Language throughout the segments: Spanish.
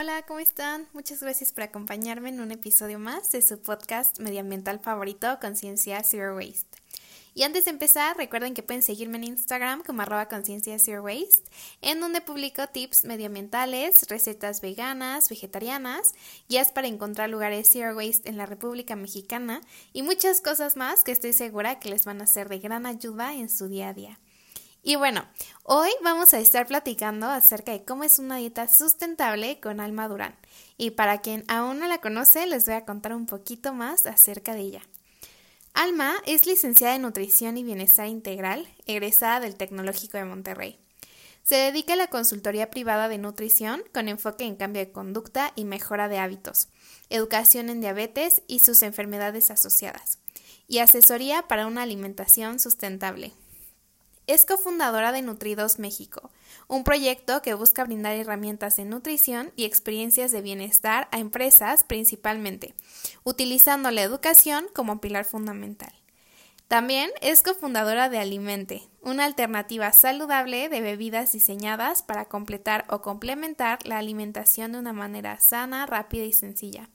Hola, ¿cómo están? Muchas gracias por acompañarme en un episodio más de su podcast medioambiental favorito, Conciencia Zero Waste. Y antes de empezar, recuerden que pueden seguirme en Instagram como arroba conciencia zero waste, en donde publico tips medioambientales, recetas veganas, vegetarianas, guías para encontrar lugares zero waste en la República Mexicana y muchas cosas más que estoy segura que les van a ser de gran ayuda en su día a día. Y bueno, hoy vamos a estar platicando acerca de cómo es una dieta sustentable con Alma Durán. Y para quien aún no la conoce, les voy a contar un poquito más acerca de ella. Alma es licenciada en Nutrición y Bienestar Integral, egresada del Tecnológico de Monterrey. Se dedica a la consultoría privada de nutrición con enfoque en cambio de conducta y mejora de hábitos, educación en diabetes y sus enfermedades asociadas, y asesoría para una alimentación sustentable. Es cofundadora de Nutridos México, un proyecto que busca brindar herramientas de nutrición y experiencias de bienestar a empresas principalmente, utilizando la educación como pilar fundamental. También es cofundadora de Alimente, una alternativa saludable de bebidas diseñadas para completar o complementar la alimentación de una manera sana, rápida y sencilla.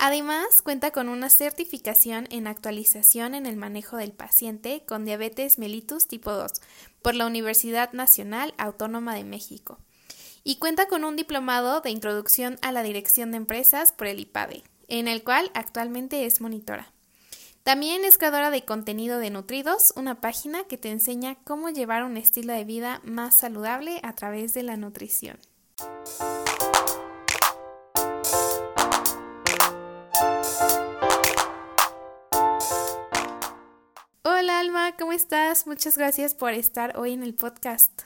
Además, cuenta con una certificación en actualización en el manejo del paciente con diabetes mellitus tipo 2 por la Universidad Nacional Autónoma de México. Y cuenta con un diplomado de introducción a la dirección de empresas por el IPADE, en el cual actualmente es monitora. También es creadora de contenido de Nutridos, una página que te enseña cómo llevar un estilo de vida más saludable a través de la nutrición. Estás? Muchas gracias por estar hoy en el podcast.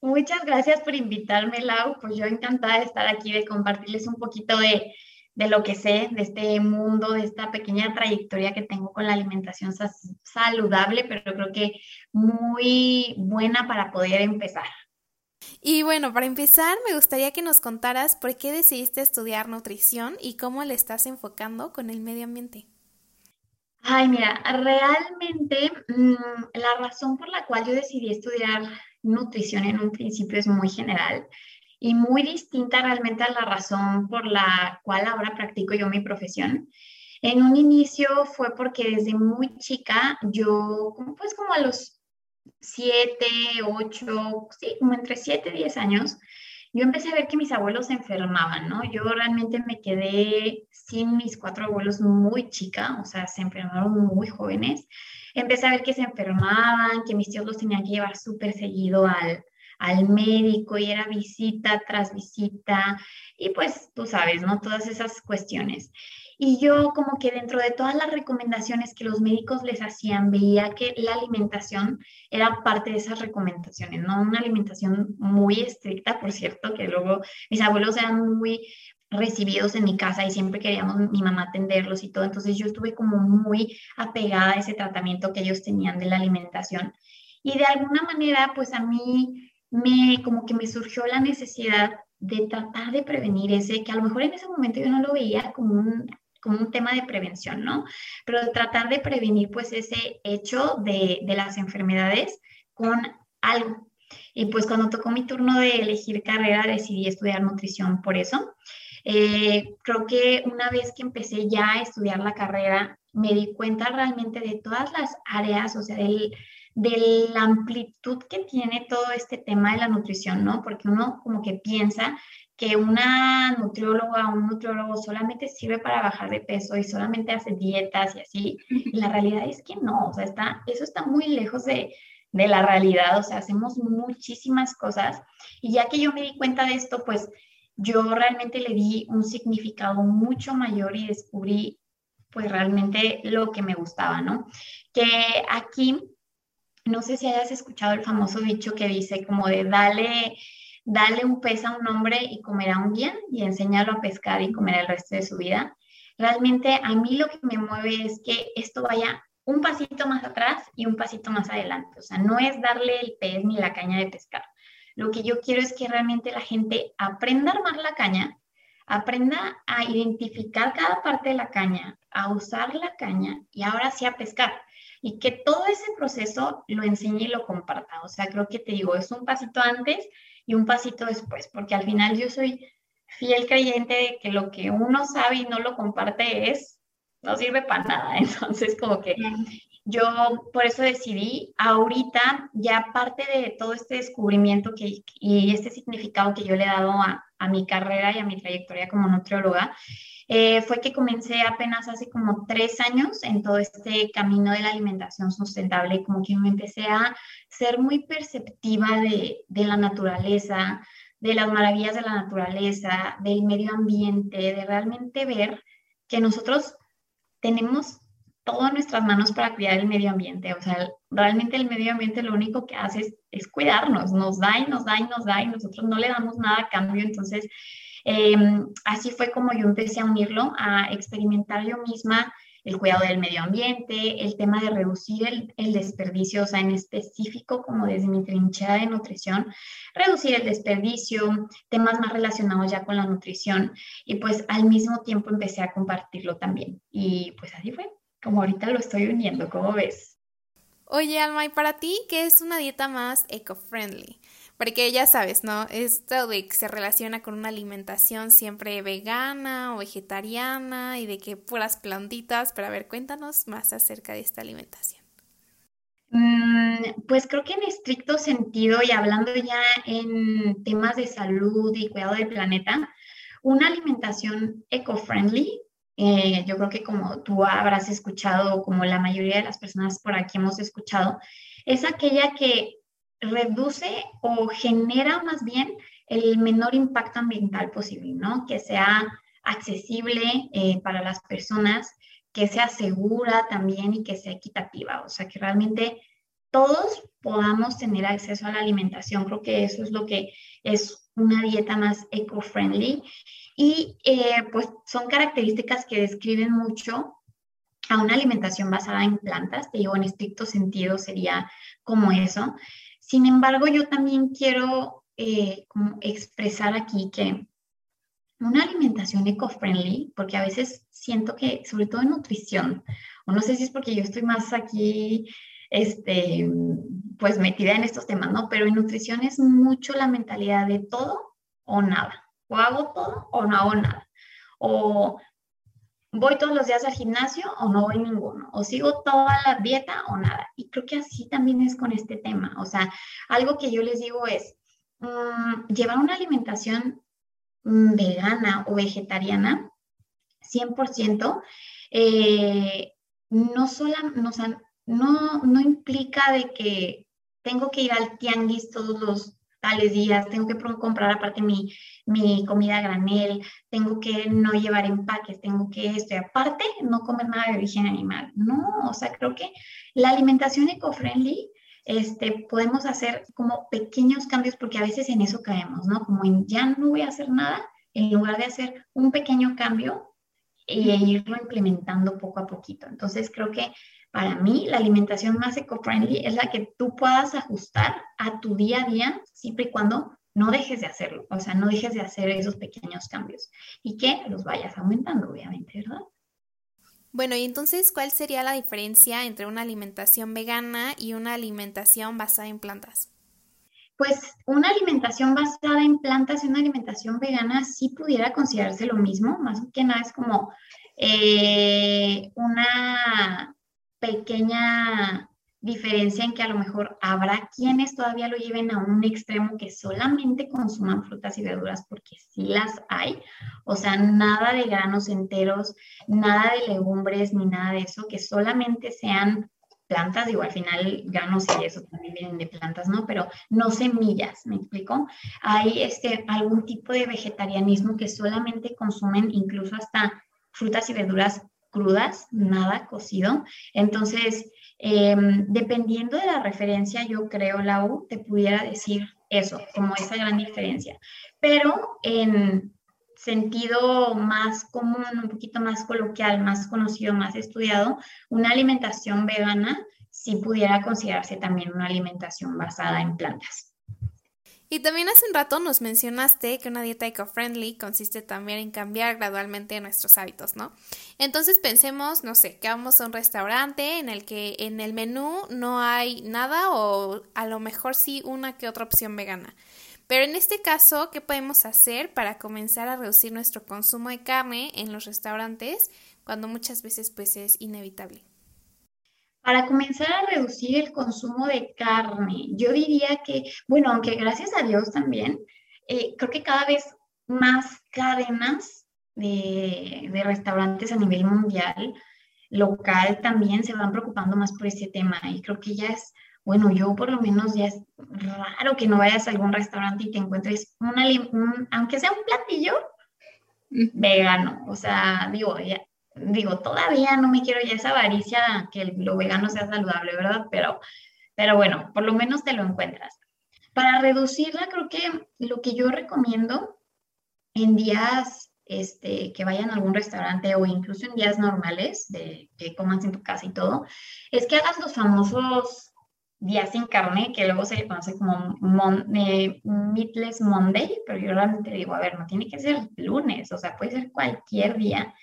Muchas gracias por invitarme, Lau. Pues yo encantada de estar aquí, de compartirles un poquito de, de lo que sé, de este mundo, de esta pequeña trayectoria que tengo con la alimentación saludable, pero creo que muy buena para poder empezar. Y bueno, para empezar, me gustaría que nos contaras por qué decidiste estudiar nutrición y cómo le estás enfocando con el medio ambiente. Ay, mira, realmente mm, la razón por la cual yo decidí estudiar nutrición en un principio es muy general y muy distinta realmente a la razón por la cual ahora practico yo mi profesión. En un inicio fue porque desde muy chica yo, pues como a los 7, 8, sí, como entre 7 y 10 años, yo empecé a ver que mis abuelos se enfermaban, ¿no? Yo realmente me quedé sin mis cuatro abuelos muy chica, o sea, se enfermaron muy jóvenes. Empecé a ver que se enfermaban, que mis tíos los tenían que llevar súper seguido al, al médico y era visita tras visita y pues tú sabes, ¿no? Todas esas cuestiones. Y yo como que dentro de todas las recomendaciones que los médicos les hacían, veía que la alimentación era parte de esas recomendaciones, ¿no? Una alimentación muy estricta, por cierto, que luego mis abuelos eran muy recibidos en mi casa y siempre queríamos mi mamá atenderlos y todo. Entonces yo estuve como muy apegada a ese tratamiento que ellos tenían de la alimentación. Y de alguna manera, pues a mí me como que me surgió la necesidad de tratar de prevenir ese, que a lo mejor en ese momento yo no lo veía como un como un tema de prevención, ¿no? Pero tratar de prevenir pues ese hecho de, de las enfermedades con algo. Y pues cuando tocó mi turno de elegir carrera decidí estudiar nutrición por eso. Eh, creo que una vez que empecé ya a estudiar la carrera, me di cuenta realmente de todas las áreas, o sea, del, de la amplitud que tiene todo este tema de la nutrición, ¿no? Porque uno como que piensa que una nutrióloga o un nutriólogo solamente sirve para bajar de peso y solamente hace dietas y así. la realidad es que no, o sea, está, eso está muy lejos de, de la realidad, o sea, hacemos muchísimas cosas. Y ya que yo me di cuenta de esto, pues yo realmente le di un significado mucho mayor y descubrí pues realmente lo que me gustaba, ¿no? Que aquí, no sé si hayas escuchado el famoso dicho que dice como de dale dale un pez a un hombre y comerá un bien y enséñalo a pescar y comer el resto de su vida. Realmente a mí lo que me mueve es que esto vaya un pasito más atrás y un pasito más adelante. O sea, no es darle el pez ni la caña de pescar. Lo que yo quiero es que realmente la gente aprenda a armar la caña, aprenda a identificar cada parte de la caña, a usar la caña y ahora sí a pescar. Y que todo ese proceso lo enseñe y lo comparta. O sea, creo que te digo, es un pasito antes y un pasito después, porque al final yo soy fiel creyente de que lo que uno sabe y no lo comparte es, no sirve para nada. Entonces, como que yo por eso decidí ahorita, ya parte de todo este descubrimiento que, y este significado que yo le he dado a, a mi carrera y a mi trayectoria como nutrióloga, eh, fue que comencé apenas hace como tres años en todo este camino de la alimentación sustentable, como que me empecé a ser muy perceptiva de, de la naturaleza, de las maravillas de la naturaleza, del medio ambiente, de realmente ver que nosotros tenemos todas nuestras manos para cuidar el medio ambiente. O sea, realmente el medio ambiente lo único que hace es, cuidarnos, nos da y nos da y nos da y nosotros no le damos nada a cambio. Entonces, em, así fue como yo empecé a unirlo, a experimentar yo misma el cuidado del medio ambiente, el tema de reducir el, desperdicio, o sea, en específico, como desde mi trinchera de nutrición, reducir el desperdicio, temas más relacionados ya con la nutrición, y pues al mismo tiempo empecé a compartirlo también. Y pues así fue, como ahorita lo estoy uniendo, ¿cómo ves? Oye, Alma, ¿y para ti qué es una dieta más eco-friendly? Porque ya sabes, ¿no? Esto de que se relaciona con una alimentación siempre vegana o vegetariana y de que puras plantitas. Pero a ver, cuéntanos más acerca de esta alimentación. Mm, pues creo que en estricto sentido y hablando ya en temas de salud y cuidado del planeta, una alimentación eco-friendly, eh, yo creo que como tú habrás escuchado, como la mayoría de las personas por aquí hemos escuchado, es aquella que reduce o genera más bien el menor impacto ambiental posible, ¿no? Que sea accesible eh, para las personas, que sea segura también y que sea equitativa, o sea, que realmente todos podamos tener acceso a la alimentación. Creo que eso es lo que es una dieta más eco-friendly y eh, pues son características que describen mucho a una alimentación basada en plantas, te digo, en estricto sentido sería como eso. Sin embargo, yo también quiero eh, expresar aquí que una alimentación eco-friendly, porque a veces siento que, sobre todo en nutrición, o no sé si es porque yo estoy más aquí, este, pues metida en estos temas, ¿no? Pero en nutrición es mucho la mentalidad de todo o nada. O hago todo o no hago nada. Voy todos los días al gimnasio o no voy ninguno, o sigo toda la dieta o nada. Y creo que así también es con este tema. O sea, algo que yo les digo es, mm, llevar una alimentación mm, vegana o vegetariana, 100%, eh, no, sola, no, no, no implica de que tengo que ir al tianguis todos los tales días, tengo que comprar aparte mi, mi comida a granel, tengo que no llevar empaques, tengo que esto, y aparte no comer nada de origen animal. No, o sea, creo que la alimentación eco-friendly este, podemos hacer como pequeños cambios porque a veces en eso caemos, ¿no? Como en ya no voy a hacer nada, en lugar de hacer un pequeño cambio y irlo implementando poco a poquito. Entonces creo que para mí, la alimentación más eco-friendly es la que tú puedas ajustar a tu día a día, siempre y cuando no dejes de hacerlo, o sea, no dejes de hacer esos pequeños cambios y que los vayas aumentando, obviamente, ¿verdad? Bueno, y entonces, ¿cuál sería la diferencia entre una alimentación vegana y una alimentación basada en plantas? Pues una alimentación basada en plantas y una alimentación vegana sí pudiera considerarse lo mismo, más que nada es como eh, una pequeña diferencia en que a lo mejor habrá quienes todavía lo lleven a un extremo que solamente consuman frutas y verduras porque sí las hay, o sea, nada de granos enteros, nada de legumbres ni nada de eso, que solamente sean plantas, digo, al final granos y eso también vienen de plantas, ¿no? Pero no semillas, ¿me explico? Hay este, algún tipo de vegetarianismo que solamente consumen incluso hasta frutas y verduras crudas, nada cocido. Entonces, em, dependiendo de la referencia, yo creo, Lau, te pudiera decir eso, como esa gran diferencia. Pero en sentido más común, un poquito más coloquial, más conocido, más estudiado, una alimentación vegana sí pudiera considerarse también una alimentación basada en plantas. Y también hace un rato nos mencionaste que una dieta eco-friendly consiste también en cambiar gradualmente nuestros hábitos, ¿no? Entonces pensemos, no sé, que vamos a un restaurante en el que en el menú no hay nada o a lo mejor sí una que otra opción vegana. Pero en este caso, ¿qué podemos hacer para comenzar a reducir nuestro consumo de carne en los restaurantes cuando muchas veces pues es inevitable? Para comenzar a reducir el consumo de carne, yo diría que, bueno, aunque gracias a Dios también, eh, creo que cada vez más cadenas de, de, restaurantes a nivel mundial, local también, se van preocupando más por ese tema. Y creo que ya es, bueno, yo por lo menos ya es raro que no vayas a algún restaurante y te encuentres un, aunque sea un platillo vegano. O sea, digo, ya, digo, todavía no me quiero ya esa avaricia que lo vegano sea saludable, ¿verdad? Pero, pero bueno, por lo menos te lo encuentras. Para reducirla, creo que lo que yo recomiendo en días este, que vayan a algún restaurante o incluso en días normales, de que comas en tu casa y todo, es que hagas los famosos días sin carne, que luego se le conoce como eh, Meatless Monday, pero yo realmente digo, a ver, no tiene que ser lunes, o sea, puede ser cualquier día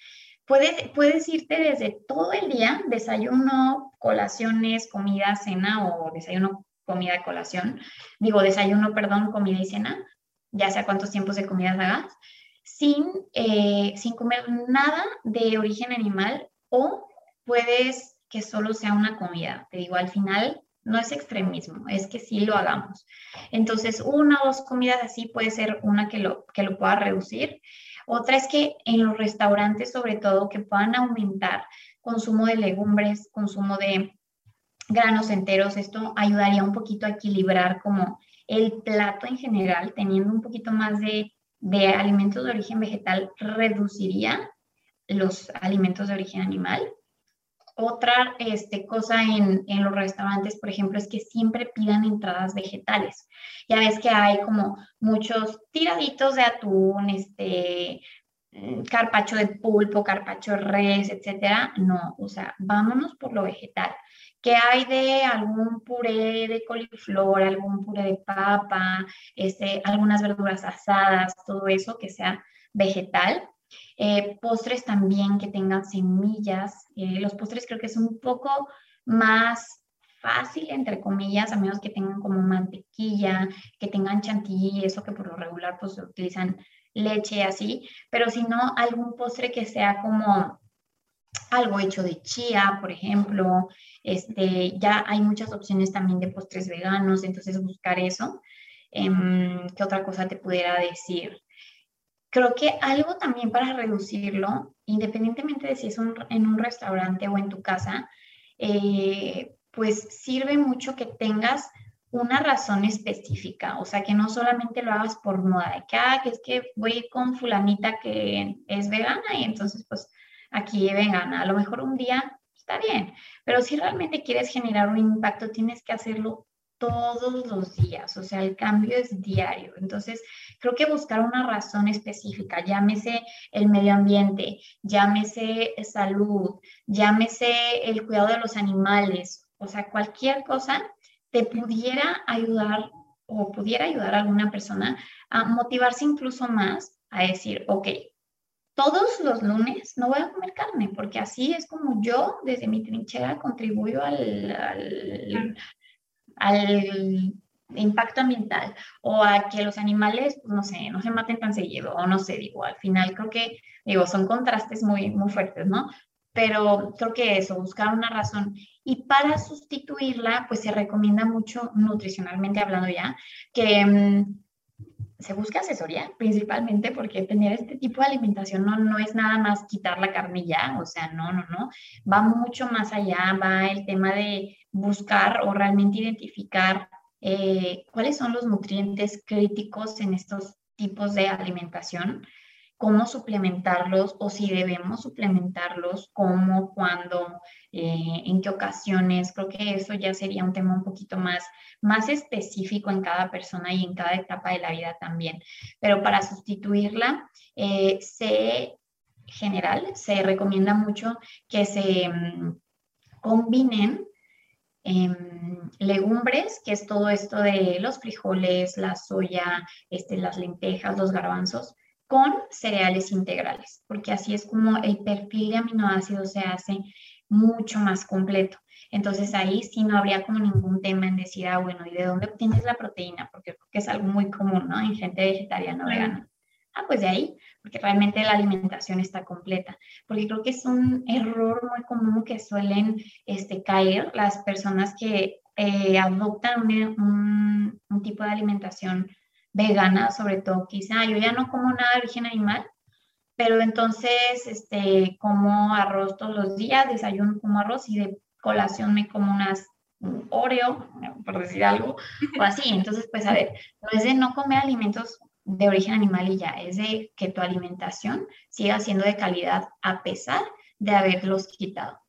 Puedes, irte desde todo el día, desayuno, colaciones, comida, cena o desayuno, comida, colación. Digo, desayuno, perdón, comida y cena, ya sea cuántos tiempos de comida hagas, sin, eh, sin comer nada de origen animal o puedes que solo sea una comida. Te digo, al final no es extremismo, es que sí lo hagamos. Entonces, una o dos comidas así puede ser una que lo, que lo pueda reducir otra es que en los restaurantes, sobre todo, que puedan aumentar consumo de legumbres, consumo de granos enteros. Esto ayudaría un poquito a equilibrar como el plato en general, teniendo un poquito más de, de alimentos de origen vegetal, reduciría los alimentos de origen animal. Otra este, cosa en, los restaurantes, por ejemplo, es que siempre pidan entradas vegetales. Ya ves que hay como muchos tiraditos de atún, este, mm, carpacho de pulpo, carpacho de res, etcétera. No, o sea, vámonos por lo vegetal. ¿Qué hay de algún puré de coliflor, algún puré de papa, este, algunas verduras asadas, todo eso que sea vegetal? Eh, postres también que tengan semillas. Eh, los postres creo que es un poco más fácil, entre comillas, a menos que tengan como mantequilla, que tengan chantilly, eso que por lo regular pues utilizan leche así, pero si no, algún postre que sea como algo hecho de chía, por ejemplo, este, ya hay muchas opciones también de postres veganos, entonces buscar eso. Em, ¿Qué otra cosa te pudiera decir? Creo que algo también para reducirlo, independientemente de si es en un restaurante o en tu casa, eh, pues sirve mucho que tengas una razón específica, o sea, que no solamente lo hagas por moda, de que, ah, que es que voy con fulanita que es vegana y entonces pues aquí vegana, a lo mejor un día está bien, pero si realmente quieres generar un impacto, tienes que hacerlo todos los días, o sea, el cambio es diario. Entonces, creo que buscar una razón específica, llámese el medio ambiente, llámese salud, llámese el cuidado de los animales, o sea, cualquier cosa te pudiera ayudar o pudiera ayudar a alguna persona a motivarse incluso más a decir, ok, todos los lunes no voy a comer carne, porque así es como yo desde mi trinchera contribuyo al, al impacto ambiental o a que los animales, pues, no sé, no se maten tan seguido o no sé, digo, al final creo que, digo, son contrastes muy, muy fuertes, ¿no? Pero creo que eso, buscar una razón. Y para sustituirla, pues se recomienda mucho nutricionalmente hablando ya, que mm, se busca asesoría principalmente porque tener este tipo de alimentación no, no es nada más quitar la carnilla, o sea, no, no, no, va mucho más allá, va el tema de buscar o realmente identificar eh, cuáles son los nutrientes críticos en estos tipos de alimentación cómo suplementarlos o si debemos suplementarlos, cómo, cuándo, eh, en qué ocasiones. Creo que eso ya sería un tema un poquito más, más específico en cada persona y en cada etapa de la vida también. Pero para sustituirla, eh, se general, se recomienda mucho que se mm, combinen em, legumbres, que es todo esto de los frijoles, la soya, este, las lentejas, los garbanzos, con cereales integrales, porque así es como el perfil de aminoácidos se hace mucho más completo. Entonces ahí sí no habría como ningún tema en decir, ah, bueno, ¿y de dónde obtienes la proteína? Porque creo que es algo muy común, ¿no? En gente vegetariana o vegana. Ah, pues de ahí, porque realmente la alimentación está completa. Porque creo que es un error muy común que suelen este, caer las personas que eh, adoptan un, un tipo de alimentación vegana, sobre todo, quizá yo ya no como nada de origen animal, pero entonces este, como arroz todos los días, desayuno como arroz y de colación me como unas Oreo, por decir algo, o así. Entonces, pues a ver, no es de no comer alimentos de origen animal y ya, es de que tu alimentación siga siendo de calidad a pesar de haberlos quitado.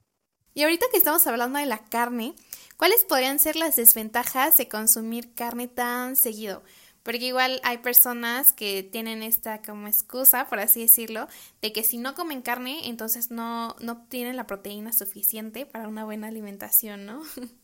Y ahorita que estamos hablando de la carne, ¿cuáles podrían ser las desventajas de consumir carne tan seguido? Porque igual hay personas que tienen esta como excusa, por así decirlo, de que si no comen carne, entonces no, no obtienen la proteína suficiente para una buena alimentación, ¿no?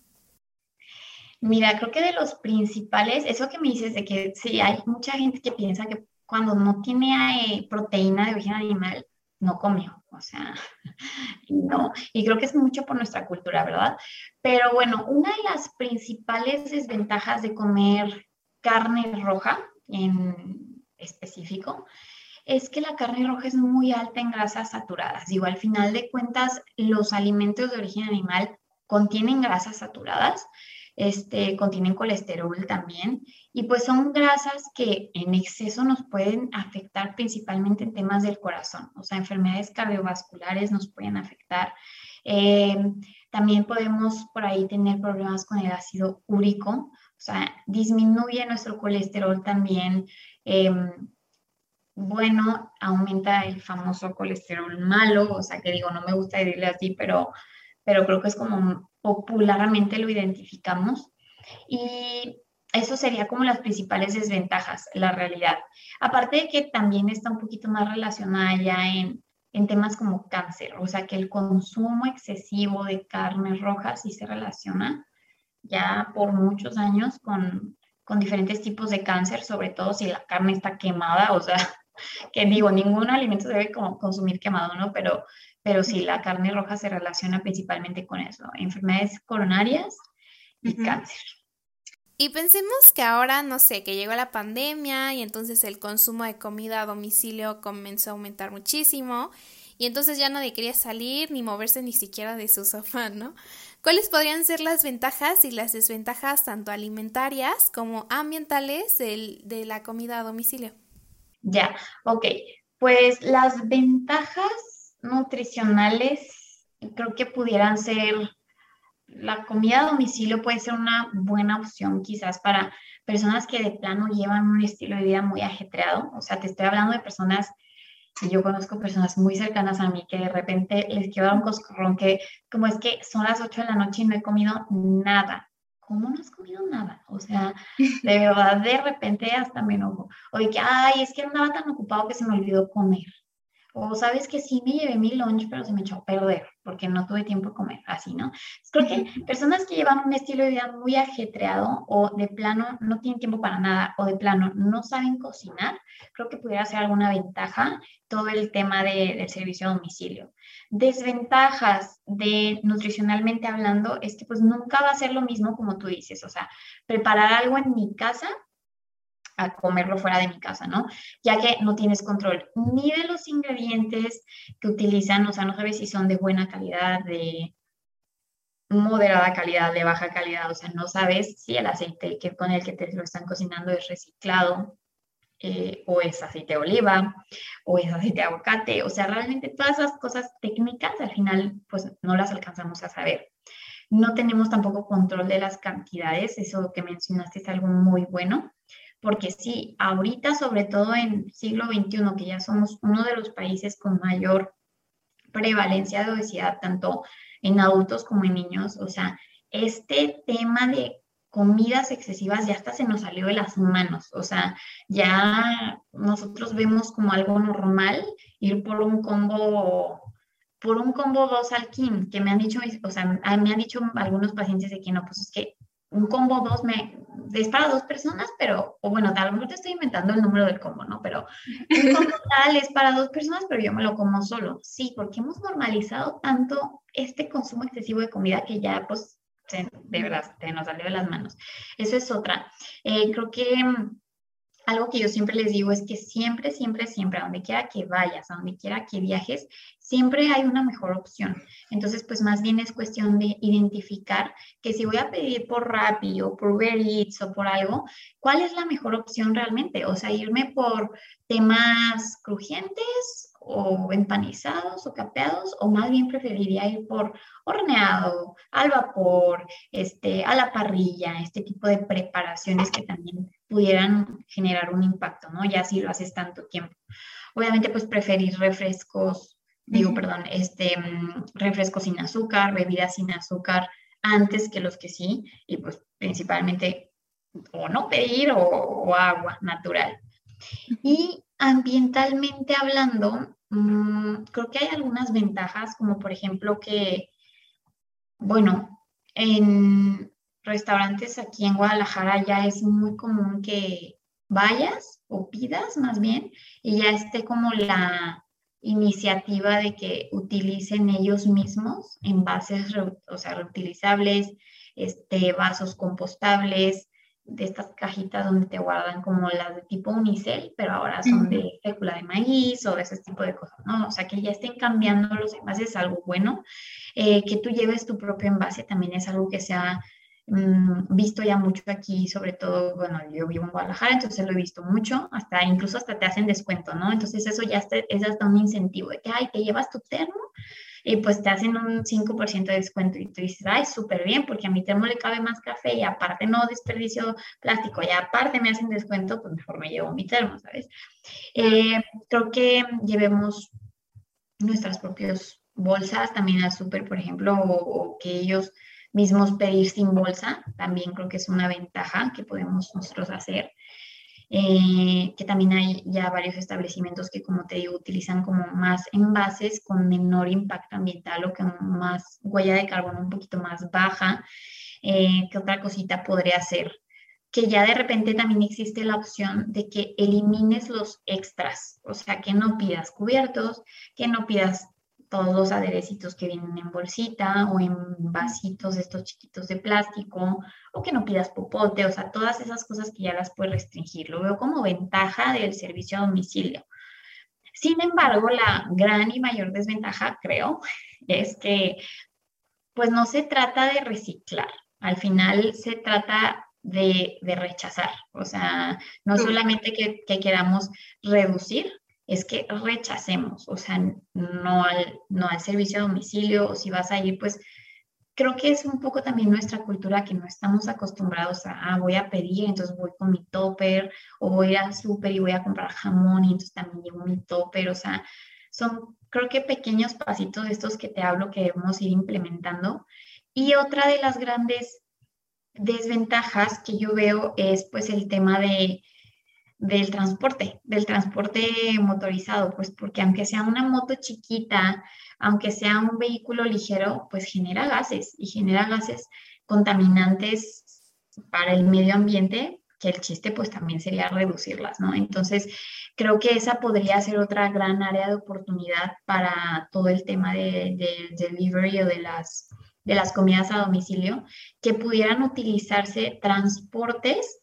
Mira, creo que de los principales, eso que me dices de que sí, hay mucha gente que piensa que cuando no tiene eh, proteína de origen animal, no come, o sea, no, y creo que es mucho por nuestra cultura, ¿verdad? Pero bueno, una de las principales desventajas de comer carne roja en específico, es que la carne roja es muy alta en grasas saturadas. Digo, al final de cuentas, los alimentos de origen animal contienen grasas saturadas, este, contienen colesterol también, y pues son grasas que en exceso nos pueden afectar principalmente en temas del corazón, o sea, enfermedades cardiovasculares nos pueden afectar. Eh, también podemos por ahí tener problemas con el ácido úrico, o sea, disminuye nuestro colesterol también. Em, bueno, aumenta el famoso colesterol malo, o sea, que digo, no me gusta decirle así, pero, pero creo que es como popularmente lo identificamos. Y eso sería como las principales desventajas, la realidad. Aparte de que también está un poquito más relacionada ya en, en temas como cáncer, o sea, que el consumo excesivo de carnes rojas sí se relaciona ya por muchos años con, con diferentes tipos de cáncer, sobre todo si la carne está quemada, o sea, que digo, ningún alimento debe consumir quemado, ¿no? Pero, pero sí, la carne roja se relaciona principalmente con eso, enfermedades coronarias y cáncer. Y pensemos que ahora, no sé, que llegó la pandemia y entonces el consumo de comida a domicilio comenzó a aumentar muchísimo y entonces ya nadie quería salir ni moverse ni siquiera de su sofá, ¿no? ¿Cuáles podrían ser las ventajas y las desventajas tanto alimentarias como ambientales de la comida a domicilio? Ya, ok. Pues las ventajas nutricionales creo que pudieran ser, la comida a domicilio puede ser una buena opción quizás para personas que de plano llevan un estilo de vida muy ajetreado. O sea, te estoy hablando de personas yo conozco personas muy cercanas a mí que de repente les quiero dar un coscorrón que como es que son las 8 de la noche y no he comido nada. ¿Cómo no has comido nada? O sea, de verdad, de repente hasta me enojo. O de que, ay, es que andaba tan ocupado que se me olvidó comer. O sabes que sí me llevé mi lunch, pero se me echó a perder porque no tuve tiempo de comer, así, ¿no? Creo que personas que llevan un estilo de vida muy ajetreado o de plano no tienen tiempo para nada o de plano no saben cocinar, creo que pudiera ser alguna ventaja todo el tema de, del servicio a domicilio. Desventajas de nutricionalmente hablando es que pues nunca va a ser lo mismo como tú dices, o sea, preparar algo en mi casa a comerlo fuera de mi casa, ¿no? Ya que no tienes control ni de los ingredientes que utilizan, o sea, no sabes si son de buena calidad, de moderada calidad, de baja calidad, o sea, no sabes si el aceite que, con el que te lo están cocinando es reciclado eh, o es aceite de oliva o es aceite de aguacate, o sea, realmente todas esas cosas técnicas al final pues no las alcanzamos a saber. No tenemos tampoco control de las cantidades, eso que mencionaste es algo muy bueno porque sí, ahorita, sobre todo en siglo XXI, que ya somos uno de los países con mayor prevalencia de obesidad, tanto en adultos como en niños, o sea, este tema de comidas excesivas ya hasta se nos salió de las manos, o sea, ya nosotros vemos como algo normal ir por un combo por un combo 2 alquín, que me han dicho, o sea, me han dicho algunos pacientes de que no, pues es que un combo 2 me, es para dos personas, pero, o bueno, tal vez te estoy inventando el número del combo, ¿no? Pero un combo tal es para dos personas, pero yo me lo como solo. Sí, porque hemos normalizado tanto este consumo excesivo de comida que ya, pues, de verdad, se nos salió de las manos. Eso es otra. Eh, creo que mm, algo que yo siempre les digo es que siempre, siempre, siempre, a donde quiera que vayas, a donde quiera que viajes, siempre hay una mejor opción. Entonces, pues más bien es cuestión de identificar que si voy a pedir por Rappi o por Uber Eats o por algo, ¿cuál es la mejor opción realmente? O sea, irme por temas crujientes o empanizados o capeados, o más bien preferiría ir por horneado, al vapor, este, a la parrilla, este tipo de preparaciones que también pudieran generar un impacto, ¿no? Ya si lo haces tanto tiempo. Obviamente, pues preferir refrescos, digo, perdón, este, mm, refrescos sin azúcar, bebidas sin azúcar, antes que los que sí, y pues principalmente o no pedir o agua natural. Y ambientalmente hablando, Mm, creo que hay algunas ventajas, como por ejemplo que, bueno, en restaurantes aquí en Guadalajara ya es muy común que vayas o pidas más bien y ya esté como la iniciativa de que utilicen ellos mismos envases, o sea, reutilizables, este, vasos compostables, de estas cajitas donde te guardan como las de tipo unicel, pero ahora son de fécula de maíz o de ese tipo de cosas, ¿no? O sea, que ya estén cambiando los envases es algo bueno. Eh, que tú lleves tu propio envase también es algo que se ha mm, visto ya mucho aquí, sobre todo, bueno, yo vivo en Guadalajara, entonces lo he visto mucho, hasta incluso hasta te hacen descuento, ¿no? Entonces eso ya es hasta un incentivo de que, ay, te llevas tu termo y pues te hacen un 5% de descuento y tú dices, ay, súper bien, porque a mi termo le cabe más café y aparte no desperdicio plástico y aparte me hacen descuento, pues mejor me llevo mi termo, ¿sabes? Eh, creo que llevemos nuestras propias bolsas también al súper, por ejemplo, o que ellos mismos pedir sin bolsa, también creo que es una ventaja que podemos nosotros hacer. Eh, que también hay ya varios establecimientos que, como te digo, utilizan como más envases con menor impacto ambiental o con más huella de carbono un poquito más baja. Eh, ¿Qué otra cosita podría ser? Que ya de repente también existe la opción de que elimines los extras, o sea, que no pidas cubiertos, que no pidas todos los aderecitos que vienen en bolsita o en vasitos estos chiquitos de plástico o que no pidas popote, o sea, todas esas cosas que ya las puedes restringir. Lo veo como ventaja del servicio a domicilio. Sin embargo, la gran y mayor desventaja, creo, es que pues no se trata de reciclar, al final se trata de, rechazar, o sea, no solamente que, que queramos reducir, es que rechacemos, o sea, no al, no al servicio a domicilio, o si vas a ir, pues creo que es un poco también nuestra cultura que no estamos acostumbrados a, ah, voy a pedir, entonces voy con mi topper, o voy al súper y voy a comprar jamón y entonces también llevo mi topper, o sea, son creo que pequeños pasitos de estos que te hablo que debemos ir implementando. Y otra de las grandes desventajas que yo veo es pues el tema de del transporte, del transporte motorizado, pues porque aunque sea una moto chiquita, aunque sea un vehículo ligero, pues genera gases y genera gases contaminantes para el medio ambiente, que el chiste pues también sería reducirlas, ¿no? Entonces, creo que esa podría ser otra gran área de oportunidad para todo el tema del de, delivery o de las, de las comidas a domicilio, que pudieran utilizarse transportes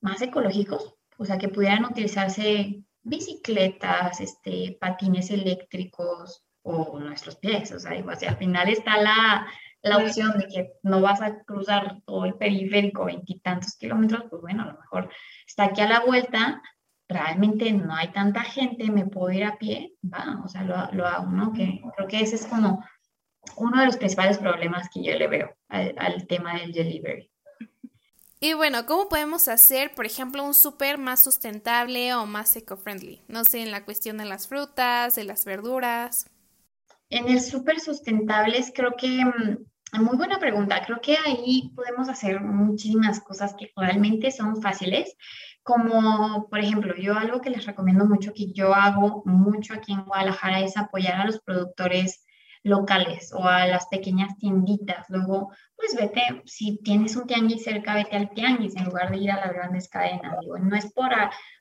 más ecológicos, o sea, que pudieran utilizarse bicicletas, este, patines eléctricos o nuestros pies, o sea, al final está la, la opción de que no vas a cruzar todo el periférico veintitantos kilómetros, pues bueno, a lo mejor está aquí a la vuelta, realmente no hay tanta gente, me puedo ir a pie, va, o sea, lo, lo hago, ¿no? Que creo que ese es como uno de los principales problemas que yo le veo al, al tema del delivery. Y bueno, ¿cómo podemos hacer, por ejemplo, un súper más sustentable o más eco-friendly? No sé, en la cuestión de las frutas, de las verduras. En el súper sustentables, creo que, mm, muy buena pregunta, creo que ahí podemos hacer muchísimas cosas que realmente son fáciles, como por ejemplo, yo algo que les recomiendo mucho, que yo hago mucho aquí en Guadalajara, es apoyar a los productores locales o a las pequeñas tienditas. Luego, pues vete, si tienes un tianguis cerca, vete al tianguis en lugar de ir a las grandes cadenas. Digo, no es por,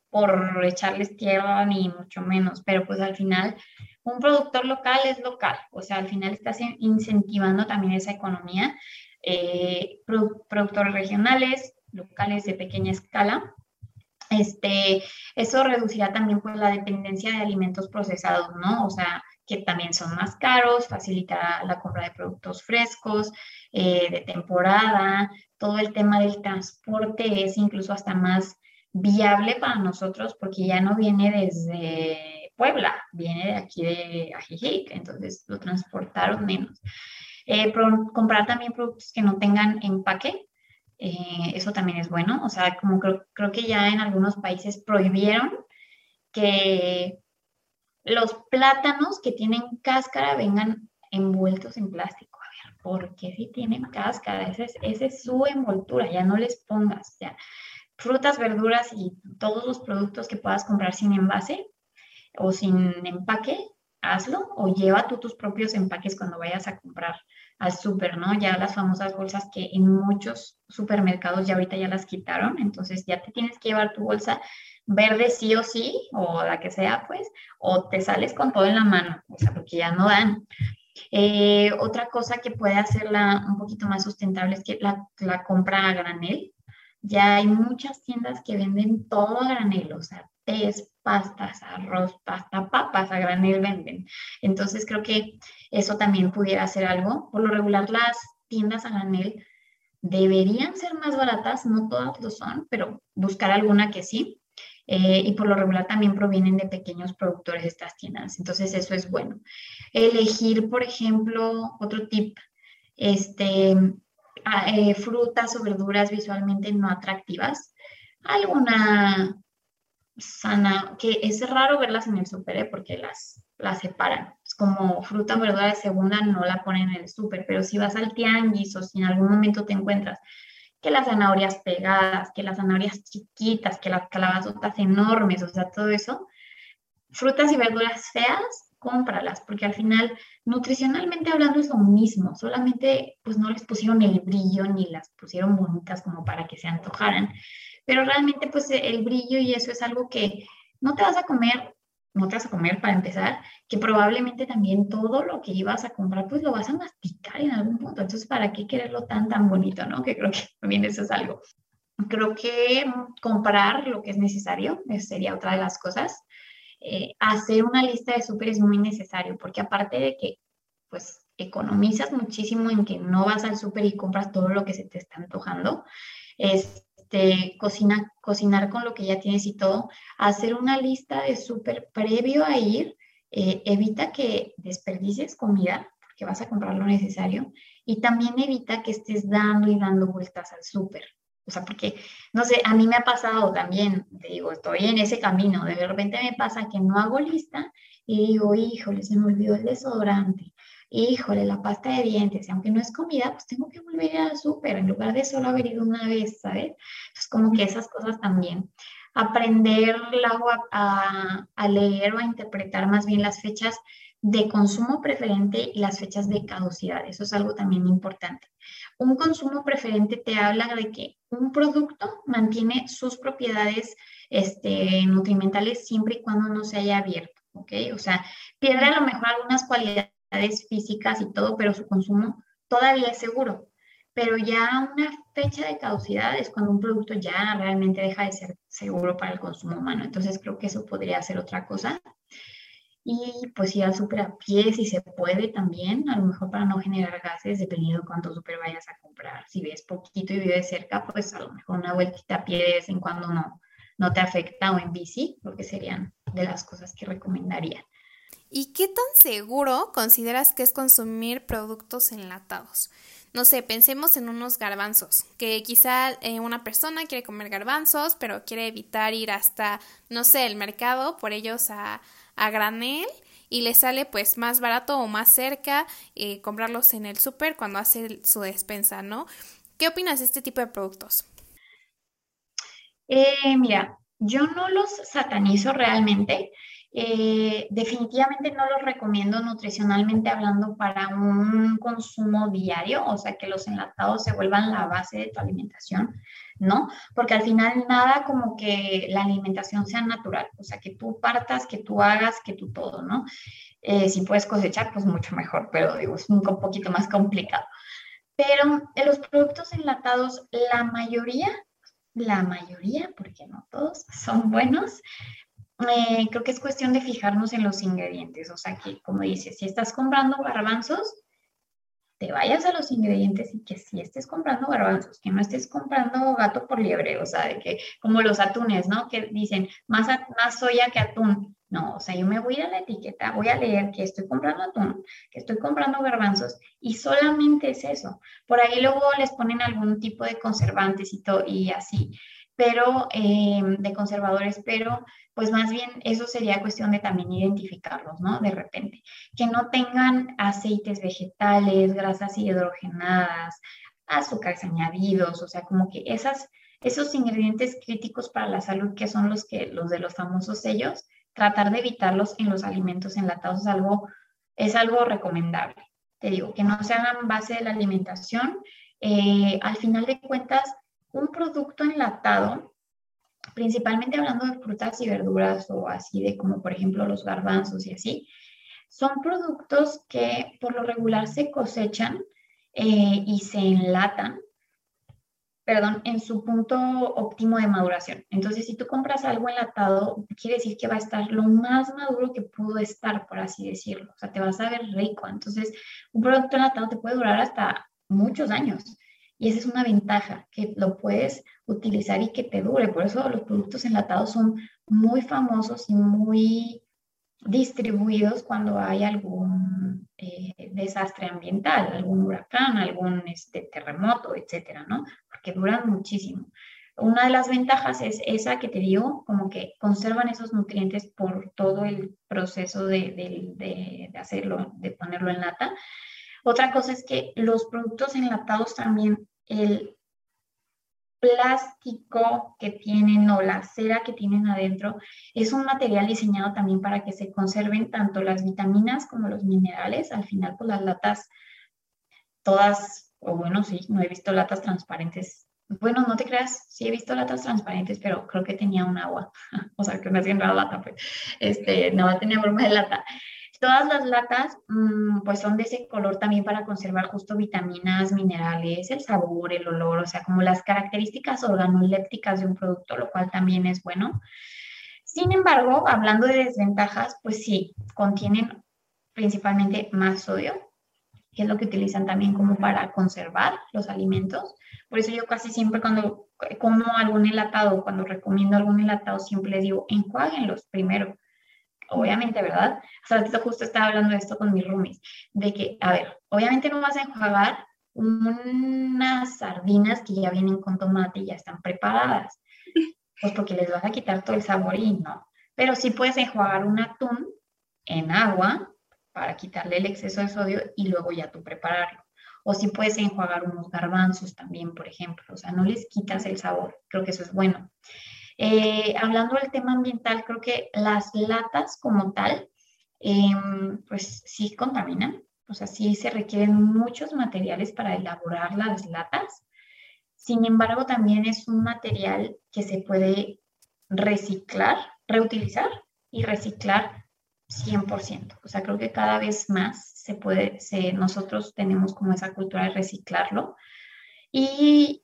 por echarles tierra ni mucho menos, pero pues al final un productor local es local, o sea, al final estás incentivando también esa economía. Eh, productores regionales, locales de pequeña escala, este, eso reducirá también pues la dependencia de alimentos procesados, ¿no? O sea, que también son más caros, facilitará la compra de productos frescos, eh, de temporada, todo el tema del transporte es incluso hasta más viable para nosotros porque ya no viene desde Puebla, viene de aquí de Ajijic, entonces lo transportaron menos. Eh, comprar también productos que no tengan empaque, eh, eso también es bueno, o sea, como creo, creo que ya en algunos países prohibieron que los plátanos que tienen cáscara vengan envueltos en plástico. A ver, ¿por qué si tienen cáscara? Esa es, su envoltura, ya no les pongas. Frutas, verduras y todos los productos que puedas comprar sin envase o sin empaque, hazlo o lleva tú tus propios empaques cuando vayas a comprar al súper, ¿no? Ya las famosas bolsas que en muchos supermercados ya ahorita ya las quitaron, entonces ya te tienes que llevar tu bolsa verde sí o sí, o la que sea, pues, o te sales con todo en la mano, o sea, porque ya no dan. Eh, otra cosa que puede hacerla un poquito más sustentable es que la, la, compra a granel. Ya hay muchas tiendas que venden todo a granel, o sea, tés, pastas, arroz, pasta, papas a granel venden. Entonces creo que eso también pudiera ser algo. Por lo regular, las tiendas a granel deberían ser más baratas, no todas lo son, pero buscar alguna que sí. Eh, y por lo regular también provienen de pequeños productores de estas tiendas. Entonces eso es bueno. Elegir, por ejemplo, otro tip, este, eh, frutas o verduras visualmente no atractivas. Alguna sana, que es raro verlas en el súper ¿eh? porque las, las separan. Es como fruta verdura de segunda no la ponen en el súper, pero si vas al tianguis o si en algún momento te encuentras que las zanahorias pegadas, que las zanahorias chiquitas, que las calabazotas enormes, o sea, todo eso, frutas y verduras feas, cómpralas, porque al final, nutricionalmente hablando, es lo mismo, solamente pues no les pusieron el brillo ni las pusieron bonitas como para que se antojaran, pero realmente pues el brillo y eso es algo que no te vas a comer no te vas a comer para empezar, que probablemente también todo lo que ibas a comprar, pues lo vas a masticar en algún punto. Entonces, ¿para qué quererlo tan, tan bonito, no? Que creo que también eso es algo. Creo que comprar lo que es necesario sería otra de las cosas. Eh, hacer una lista de súper es muy necesario, porque aparte de que, pues, economizas muchísimo en que no vas al súper y compras todo lo que se te está antojando, es este, cocina, cocinar con lo que ya tienes y todo, hacer una lista de súper previo a ir, eh, evita que desperdicies comida, porque vas a comprar lo necesario, y también evita que estés dando y dando vueltas al súper. O sea, porque, no sé, a mí me ha pasado también, te digo, estoy en ese camino, de repente me pasa que no hago lista y digo, híjole, se me olvidó el desodorante, híjole, la pasta de dientes, y aunque no es comida, pues tengo que volver al súper en lugar de solo haber ido una vez, ¿sabes? Entonces, como que esas cosas también. Aprender a, a leer o a interpretar más bien las fechas de consumo preferente y las fechas de caducidad. Eso es algo también importante. Un consumo preferente te habla de que un producto mantiene sus propiedades este, nutrimentales siempre y cuando no se haya abierto, ¿ok? O sea, pierde a lo mejor algunas cualidades físicas y todo, pero su consumo todavía es seguro. Pero ya una fecha de caducidad es cuando un producto ya realmente deja de ser seguro para el consumo humano. Entonces creo que eso podría ser otra cosa. Y pues ir al súper a pie si se puede también, a lo mejor para no generar gases, dependiendo de cuánto súper vayas a comprar. Si ves poquito y vives cerca, pues a lo mejor una vueltita a pie de vez en cuando no, no te afecta o en bici, porque serían de las cosas que recomendaría. ¿Y qué tan seguro consideras que es consumir productos enlatados? no sé, pensemos en unos garbanzos, que quizá eh, una persona quiere comer garbanzos, pero quiere evitar ir hasta, no sé, el mercado por ellos a, a granel y le sale pues más barato o más cerca eh, comprarlos en el súper cuando hace su despensa, ¿no? ¿Qué opinas de este tipo de productos? Eh, mira, yo no los satanizo realmente. Eh, definitivamente no los recomiendo nutricionalmente hablando para un consumo diario, o sea, que los enlatados se vuelvan la base de tu alimentación, ¿no? Porque al final nada como que la alimentación sea natural, o sea, que tú partas, que tú hagas, que tú todo, ¿no? Eh, si puedes cosechar, pues mucho mejor, pero digo, es un poquito más complicado. Pero en los productos enlatados, la mayoría, la mayoría, porque no todos, son buenos, creo que es cuestión de fijarnos en los ingredientes. O sea, que como dices, si estás comprando garbanzos, te vayas a los ingredientes y que si estés comprando garbanzos, que no estés comprando gato por liebre, o sea, de que como los atunes, ¿no? Que dicen más, más soya que atún. No, o sea, yo me voy a la etiqueta, voy a leer que estoy comprando atún, que estoy comprando garbanzos y solamente es eso. Por ahí luego les ponen algún tipo de conservantes y, todo, y así pero em, de conservadores, pero pues más bien eso sería cuestión de también identificarlos, ¿no? De repente, que no tengan aceites vegetales, grasas hidrogenadas, azúcares añadidos, o sea, como que esas, esos ingredientes críticos para la salud que son los que los de los famosos sellos, tratar de evitarlos en los alimentos enlatados es algo, es algo recomendable. Te digo, que no se hagan base de la alimentación. Eh, al final de cuentas, un producto enlatado, principalmente hablando de frutas y verduras o así de como por ejemplo los garbanzos y así, son productos que por lo regular se cosechan eh, y se enlatan, perdón, en su punto óptimo de maduración. Entonces, si tú compras algo enlatado, quiere decir que va a estar lo más maduro que pudo estar, por así decirlo. O sea, te vas a ver rico. Entonces, un producto enlatado te puede durar hasta muchos años. Y esa es una ventaja, que lo puedes utilizar y que te dure. Por eso los productos enlatados son muy famosos y muy distribuidos cuando hay algún eh, desastre ambiental, algún huracán, algún este, terremoto, etcétera, ¿no? Porque duran muchísimo. Una de las ventajas es esa que te digo, como que conservan esos nutrientes por todo el proceso de, de hacerlo, de ponerlo en lata. Otra cosa es que los productos enlatados también el plástico que tienen o la cera que tienen adentro es un material diseñado también para que se conserven tanto las vitaminas como los minerales. Al final, pues las latas, todas, o bueno, sí, no he visto latas transparentes. Bueno, no te creas, sí he visto latas transparentes, pero creo que tenía un agua. o sea, que me hacían la lata, pues. Este, no tenía forma de lata. Todas las latas mm, pues son de ese color también para conservar justo vitaminas, minerales, el sabor, el olor, o sea, como las características organolépticas de un producto, lo cual también es bueno. Sin embargo, hablando de desventajas, pues sí, contienen principalmente más sodio, que es lo que utilizan también como para conservar los alimentos. Por eso yo casi siempre cuando como algún enlatado, cuando recomiendo algún enlatado, siempre les digo, enjuáguenlos primero obviamente, ¿verdad? Hace ratito justo estaba hablando de esto con mis roomies, de que, a ver, obviamente no vas a enjuagar unas sardinas que ya vienen con tomate y ya están preparadas, pues porque les vas a quitar todo el sabor y no. Pero sí puedes enjuagar un atún en agua para quitarle el exceso de sodio y luego ya tú prepararlo. O si puedes enjuagar unos garbanzos también, por ejemplo. O sea, no les quitas el sabor. Creo que eso es bueno. Eh, hablando del tema ambiental, creo que las latas como tal, em, pues sí contaminan, o sea, sí se requieren muchos materiales para elaborar las latas. Sin embargo, también es un material que se puede reciclar, reutilizar y reciclar 100%. O sea, creo que cada vez más se puede, nosotros tenemos como esa cultura de reciclarlo. Y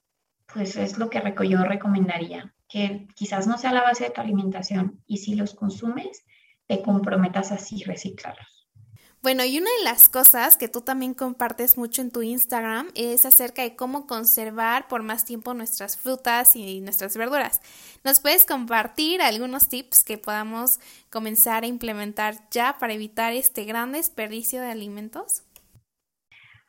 pues es lo que yo recomendaría que quizás no sea la base de tu alimentación y si los consumes, te comprometas así reciclarlos. Bueno, y una de las cosas que tú también compartes mucho en tu Instagram es acerca de cómo conservar por más tiempo nuestras frutas y nuestras verduras. ¿Nos puedes compartir algunos tips que podamos comenzar a implementar ya para evitar este gran desperdicio de alimentos?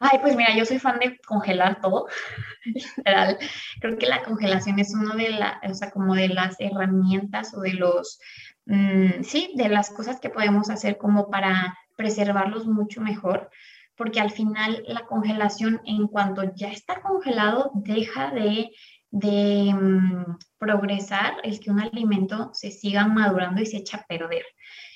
Ay, pues mira, yo soy fan de congelar todo. Literal. Creo que la congelación es una de las, o sea, como de las herramientas o de los, mm, sí, de las cosas que podemos hacer como para preservarlos mucho mejor, porque al final la congelación, en cuanto ya está congelado, deja de, de mm, progresar el que un alimento se siga madurando y se echa a perder.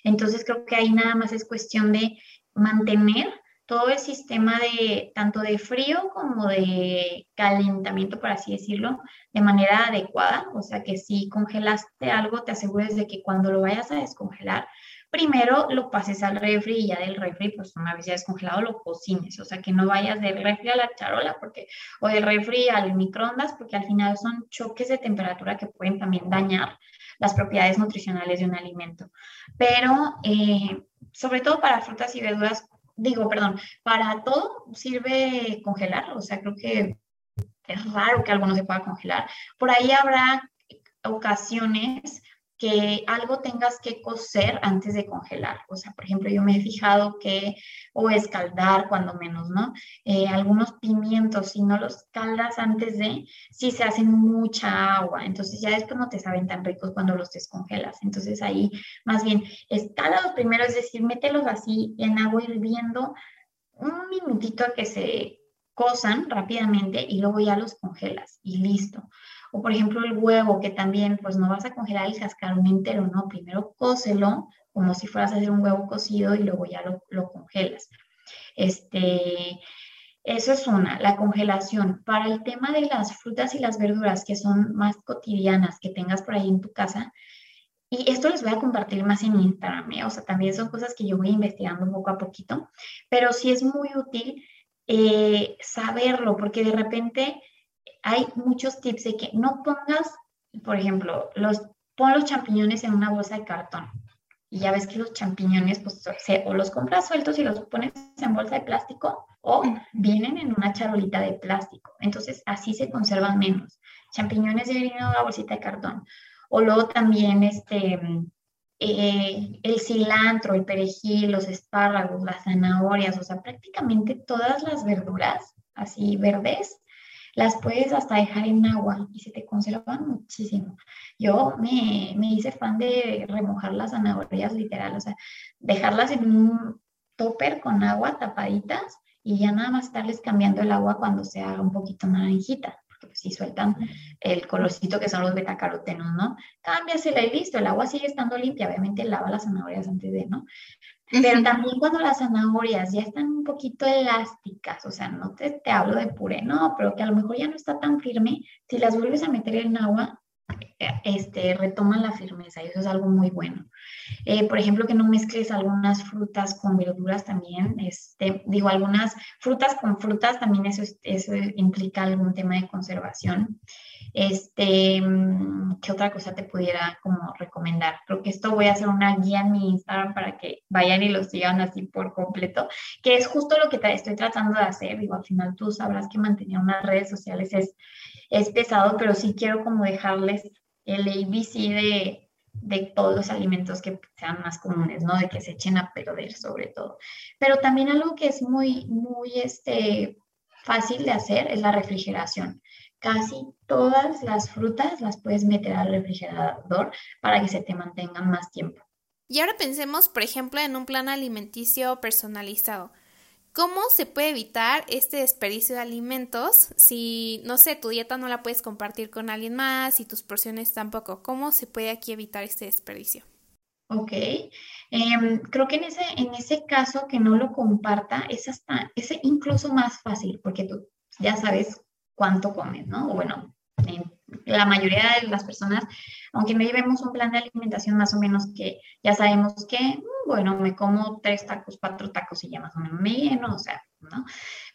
Entonces creo que ahí nada más es cuestión de mantener todo el sistema de tanto de frío como de calentamiento, por así decirlo, de manera adecuada. O sea que si congelaste algo, te asegures de que cuando lo vayas a descongelar, primero lo pases al refri y ya del refri, pues una vez ya descongelado, lo cocines. O sea que no vayas del refri a la charola porque, o del refri al microondas, porque al final son choques de temperatura que pueden también dañar las propiedades nutricionales de un alimento. Pero eh, sobre todo para frutas y verduras, digo, perdón, para todo sirve congelar, o sea, creo que es raro que algo no se pueda congelar. Por ahí habrá ocasiones que algo tengas que cocer antes de congelar. O sea, por ejemplo, yo me he fijado que, o escaldar cuando menos, ¿no? Eh, algunos pimientos, si no los caldas antes de, sí se hacen mucha agua. Entonces ya después no te saben tan ricos cuando los descongelas. Entonces ahí, más bien, los primero, es decir, mételos así en agua hirviendo un minutito a que se cosan rápidamente y luego ya los congelas y listo. O por ejemplo el huevo, que también pues no vas a congelar el cascarón entero, ¿no? Primero cócelo como si fueras a hacer un huevo cocido y luego ya lo, lo congelas. Este, eso es una, la congelación. Para el tema de las frutas y las verduras que son más cotidianas que tengas por ahí en tu casa, y esto les voy a compartir más en Instagram, ¿eh? o sea, también son cosas que yo voy investigando poco a poquito, pero sí es muy útil eh, saberlo, porque de repente hay muchos tips de que no pongas, por ejemplo, los, pon los champiñones en una bolsa de cartón. Y ya ves que los champiñones, pues, o los compras sueltos y los pones en bolsa de plástico o vienen en una charolita de plástico. Entonces, así se conservan menos. Champiñones deben ir en una bolsita de cartón. O luego también, este, eh, el cilantro, el perejil, los espárragos, las zanahorias, o sea, prácticamente todas las verduras así verdes las puedes hasta dejar en agua y se te conservan muchísimo. Yo me, me hice fan de remojar las zanahorias literal, o sea, dejarlas en un topper con agua tapaditas y ya nada más estarles cambiando el agua cuando se haga un poquito naranjita, porque pues si sueltan el colorcito que son los betacarotenos, ¿no? Cámbiasela y listo, el agua sigue estando limpia, obviamente lava las zanahorias antes de, ¿no? Pero también cuando las zanahorias ya están un poquito elásticas, o sea, no te, te, hablo de puré, no, pero que a lo mejor ya no está tan firme, si las vuelves a meter en agua, este, retoman la firmeza y eso es algo muy bueno. Eh, por ejemplo, que no mezcles algunas frutas con verduras también, este, digo, algunas frutas con frutas también eso, eso implica algún tema de conservación. Este, mm, ¿qué otra cosa te pudiera como recomendar? Creo que esto voy a hacer una guía en mi Instagram para que vayan y lo sigan así por completo, que es justo lo que estoy tratando de hacer. Digo, al final tú sabrás que mantener unas redes sociales es, es pesado, pero sí quiero como dejarles el ABC de, de todos los alimentos que sean más comunes, ¿no? De que se echen a perder sobre todo. Pero también algo que es muy, muy este, fácil de hacer es la refrigeración casi todas las frutas las puedes meter al refrigerador para que se te mantengan más tiempo. Y ahora pensemos, por ejemplo, en un plan alimenticio personalizado. ¿Cómo se puede evitar este desperdicio de alimentos si, no sé, tu dieta no la puedes compartir con alguien más y tus porciones tampoco? ¿Cómo se puede aquí evitar este desperdicio? Ok, em, creo que en ese, en ese caso que no lo comparta es hasta, es incluso más fácil porque tú ya sabes cuánto comes, ¿no? Bueno, la mayoría de las personas, aunque no llevemos un plan de alimentación más o menos que ya sabemos que, bueno, me como tres tacos, cuatro tacos y ya más o menos me lleno, o sea, ¿no?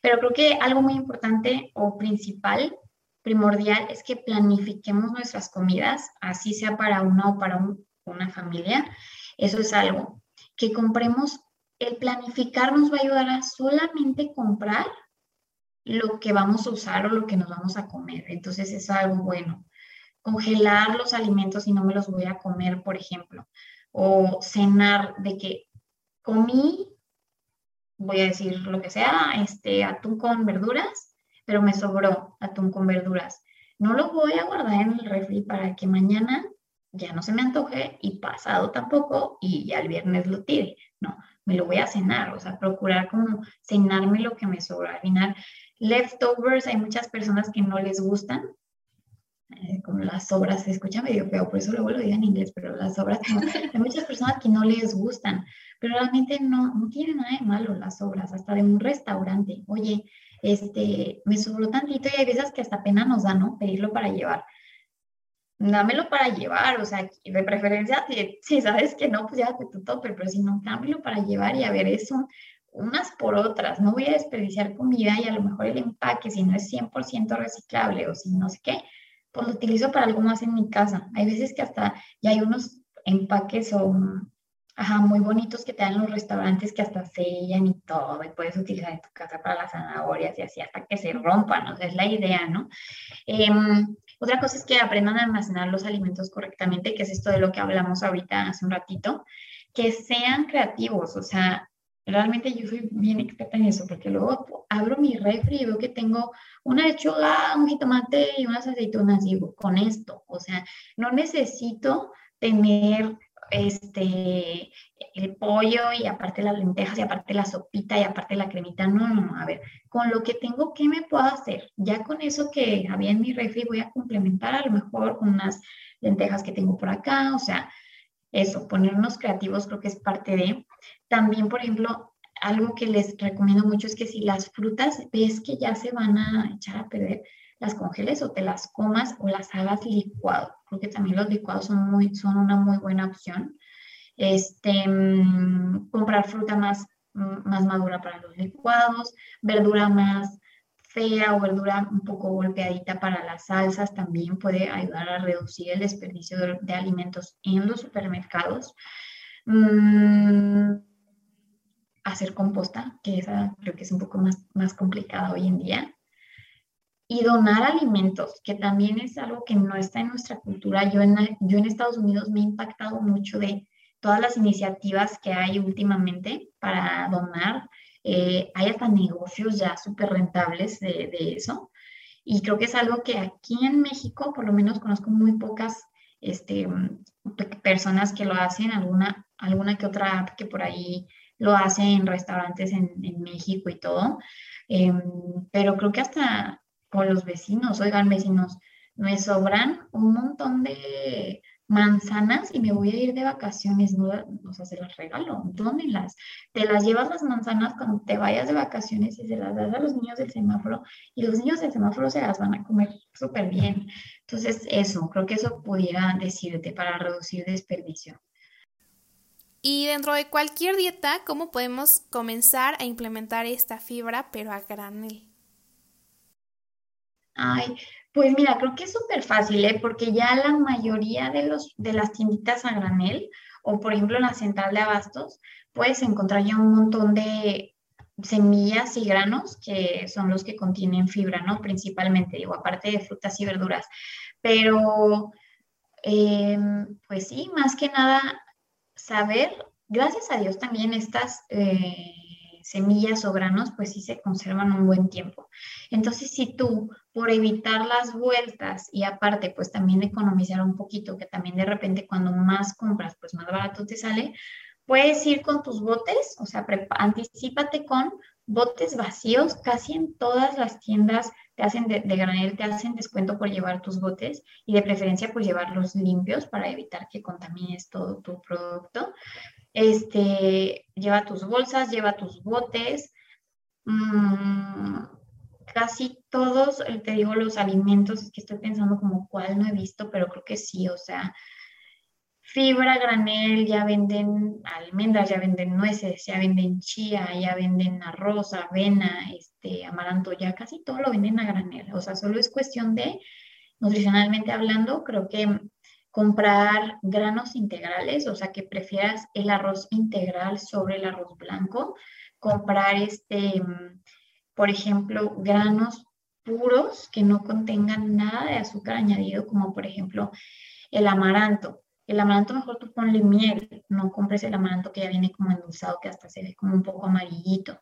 Pero creo que algo muy importante o principal, primordial, es que planifiquemos nuestras comidas, así sea para una o para una familia. Eso es algo que compremos. El planificar nos va a ayudar a solamente comprar lo que vamos a usar o lo que nos vamos a comer. Entonces es algo bueno. Congelar los alimentos y no me los voy a comer, por ejemplo. O cenar de que comí voy a decir lo que sea, este atún con verduras, pero me sobró atún con verduras. No lo voy a guardar en el refri para que mañana ya no se me antoje y pasado tampoco y ya el viernes lo tire. No, me lo voy a cenar, o sea, procurar como cenarme lo que me sobra. Al final, leftovers, hay muchas personas que no les gustan, eh, como las sobras, se escucha medio feo, por eso luego lo digo en inglés, pero las sobras, hay muchas personas que no les gustan, pero realmente no, no tiene nada de malo las sobras, hasta de un restaurante. Oye, este, me sobró tantito y hay veces que hasta pena nos da, ¿no? Pedirlo para llevar dámelo para llevar, o sea, de preferencia, si, sabes que no, pues llévate tu topper, pero si no, dámelo para llevar y a ver, eso unas por otras, no voy a desperdiciar comida y a lo mejor el empaque, si no es 100% reciclable o si no sé qué, pues lo utilizo para algo más en mi casa. Hay veces que hasta ya hay unos empaques o ajá, muy bonitos que te dan los restaurantes que hasta sellan y todo, y puedes utilizar en tu casa para las zanahorias y así hasta que se rompan, o sea, es la idea, ¿no? Em, otra cosa es que aprendan a almacenar los alimentos correctamente, que es esto de lo que hablamos ahorita hace un ratito, que sean creativos, o sea, realmente yo soy bien experta en eso, porque luego abro mi refri y veo que tengo una lechuga, un jitomate y unas aceitunas, digo, con esto, o sea, no necesito tener este, el pollo y aparte las lentejas y aparte la sopita y aparte la cremita. No, no, no. A ver, con lo que tengo, ¿qué me puedo hacer? Ya con eso que había en mi refri voy a complementar a lo mejor unas lentejas que tengo por acá. O sea, eso, ponernos creativos creo que es parte de. También, por ejemplo, algo que les recomiendo mucho es que si las frutas ves que ya se van a echar a perder, las congeles o te las comas o las hagas licuado. Creo que también los licuados son, muy, son una muy buena opción. Este, mm, comprar fruta más, mm, más madura para los licuados, verdura más fea o verdura un poco golpeadita para las salsas también puede ayudar a reducir el desperdicio de, alimentos en los supermercados. Mm, hacer composta, que esa creo que es un poco más, más complicada hoy en día y donar alimentos, que también es algo que no está en nuestra cultura. Yo en, yo en Estados Unidos me he impactado mucho de todas las iniciativas que hay últimamente para donar. Eh, hay hasta negocios ya súper rentables de, eso. Y creo que es algo que aquí en México, por lo menos conozco muy pocas este, personas que lo hacen, alguna, alguna que otra app que por ahí lo hace en restaurantes en, en México y todo. Em, pero creo que hasta con los vecinos, oigan vecinos, me sobran un montón de manzanas y me voy a ir de vacaciones, ¿no? o sea, se las regalo, dónenlas. Te las llevas las manzanas cuando te vayas de vacaciones y se las das a los niños del semáforo y los niños del semáforo se las van a comer súper bien. Entonces, eso, creo que eso pudiera decirte para reducir desperdicio. Y dentro de cualquier dieta, ¿cómo podemos comenzar a implementar esta fibra, pero a granel? Ay, pues mira, creo que es súper fácil, ¿eh? porque ya la mayoría de, los, de las tienditas a granel, o por ejemplo en la central de abastos, puedes encontrar ya un montón de semillas y granos que son los que contienen fibra, ¿no? Principalmente, digo, aparte de frutas y verduras. Pero, em, pues sí, más que nada, saber, gracias a Dios también estas... Eh, semillas o granos, pues sí se conservan un buen tiempo. Entonces, si tú, por evitar las vueltas y aparte, pues también economizar un poquito, que también de repente cuando más compras, pues más barato te sale, puedes ir con tus botes, o sea, anticipate con botes vacíos, casi en todas las tiendas te hacen de, de, granel, te hacen descuento por llevar tus botes y de preferencia pues llevarlos limpios para evitar que contamines todo tu producto. Este, lleva tus bolsas, lleva tus botes. Mm, casi todos, eh, te digo, los alimentos, es que estoy pensando como cuál no he visto, pero creo que sí, o sea, fibra, granel, ya venden almendras, ya venden nueces, ya venden chía, ya venden arroz, avena, este, amaranto, ya casi todo lo venden a granel. O sea, solo es cuestión de, nutricionalmente hablando, creo que comprar granos integrales, o sea, que prefieras el arroz integral sobre el arroz blanco, comprar este, por ejemplo, granos puros que no contengan nada de azúcar añadido, como por ejemplo el amaranto. El amaranto mejor tú ponle miel, no compres el amaranto que ya viene como endulzado, que hasta se ve como un poco amarillito.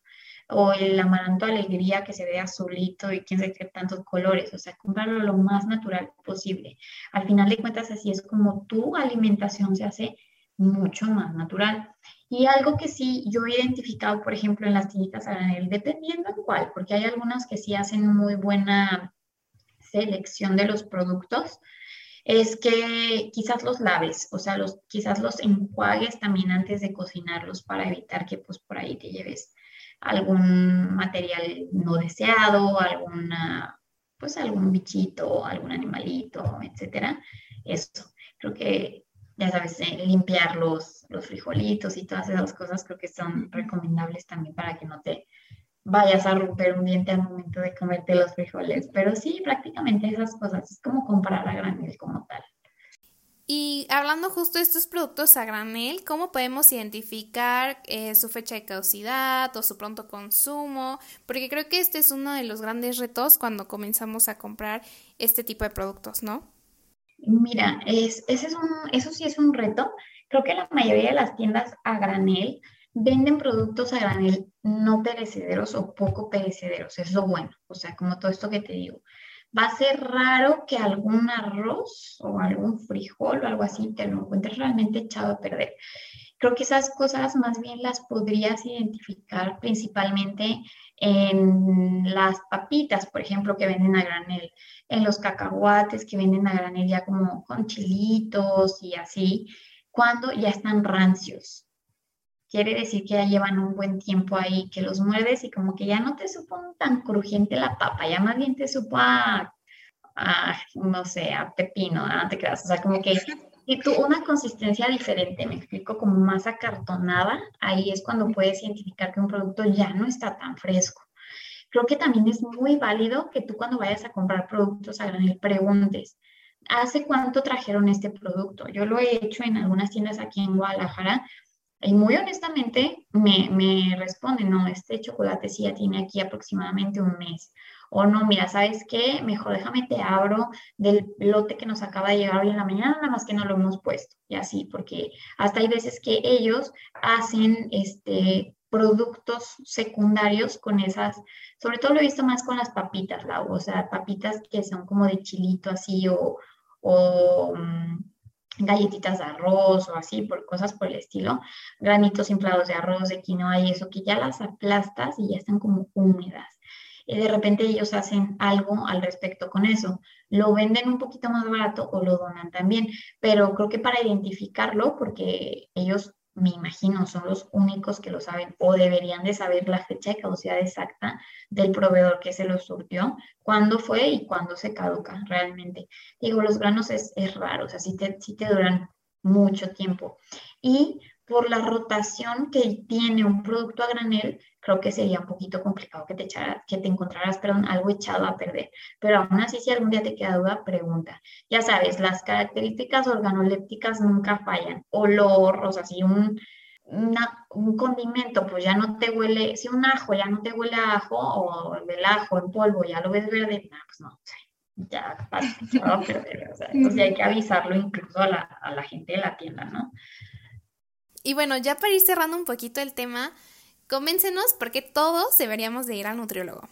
O el amaranto alegría que se ve azulito y quién sabe qué tantos colores, o sea, comprarlo lo más natural posible. Al final de cuentas, así es como tu alimentación se hace mucho más natural. Y algo que sí yo he identificado, por ejemplo, en las tienditas a granel, dependiendo en cuál, porque hay algunas que sí hacen muy buena selección de los productos, es que quizás los laves, o sea, los, quizás los enjuagues también antes de cocinarlos para evitar que pues por ahí te lleves algún material no deseado, alguna, pues algún bichito, algún animalito, etcétera. Eso, creo que, ya sabes, eh, limpiar los, los frijolitos y todas esas cosas creo que son recomendables también para que no te vayas a romper un diente al momento de comerte los frijoles. Pero sí, prácticamente esas cosas, es como comprar a granel como tal. Y hablando justo de estos productos a granel, ¿cómo podemos identificar eh, su fecha de caducidad o su pronto consumo? Porque creo que este es uno de los grandes retos cuando comenzamos a comprar este tipo de productos, ¿no? Mira, es, ese es un, eso sí es un reto. Creo que la mayoría de las tiendas a granel venden productos a granel no perecederos o poco perecederos, es lo bueno, o sea, como todo esto que te digo. Va a ser raro que algún arroz o algún frijol o algo así te lo encuentres realmente echado a perder. Creo que esas cosas más bien las podrías identificar principalmente en las papitas, por ejemplo, que venden a granel, en los cacahuates que venden a granel ya como con chilitos y así, cuando ya están rancios quiere decir que ya llevan un buen tiempo ahí, que los muerdes y como que ya no te supo tan crujiente la papa, ya más bien te supo a, no sé, a pepino, no te creas, o sea, como que y tú una consistencia diferente, me explico, como más acartonada, ahí es cuando puedes identificar que un producto ya no está tan fresco. Creo que también es muy válido que tú cuando vayas a comprar productos a granel preguntes, ¿hace cuánto trajeron este producto? Yo lo he hecho en algunas tiendas aquí en Guadalajara y muy honestamente me, me responden, no, este chocolate sí ya tiene aquí aproximadamente un mes. O no, mira, ¿sabes qué? Mejor déjame te abro del lote que nos acaba de llegar hoy en la mañana, nada más que no lo hemos puesto. Y así, porque hasta hay veces que ellos hacen este, productos secundarios con esas, sobre todo lo he visto más con las papitas, o sea, papitas que son como de chilito así o, o mm, galletitas de arroz o así, por cosas por el estilo, granitos inflados de arroz, de quinoa y eso, que ya las aplastas y ya están como húmedas. Y de repente ellos hacen algo al respecto con eso. Lo venden un poquito más barato o lo donan también, pero creo que para identificarlo, porque ellos me imagino, son los únicos que lo saben o deberían de saber la fecha de caducidad exacta del proveedor que se los surtió, cuándo fue y cuándo se caduca realmente. Digo, los granos es, es raro, o sea, sí te, sí te duran mucho tiempo. Y por la rotación que tiene un producto a granel, creo que sería un poquito complicado que te, echara, que te encontraras, perdón, algo echado a perder. Pero aún así, si algún día te queda duda, pregunta. Ya sabes, las características organolépticas nunca fallan. Olor, o sea, si un, un condimento, pues ya no te huele, si un ajo ya no te huele a ajo, o el ajo en polvo ya lo ves verde, pues no, ya va a perder. O sea, entonces hay que avisarlo incluso a la, a la gente de la tienda, ¿no? Y bueno, ya para ir cerrando un poquito el tema, Convéncenos porque todos deberíamos de ir al nutriólogo.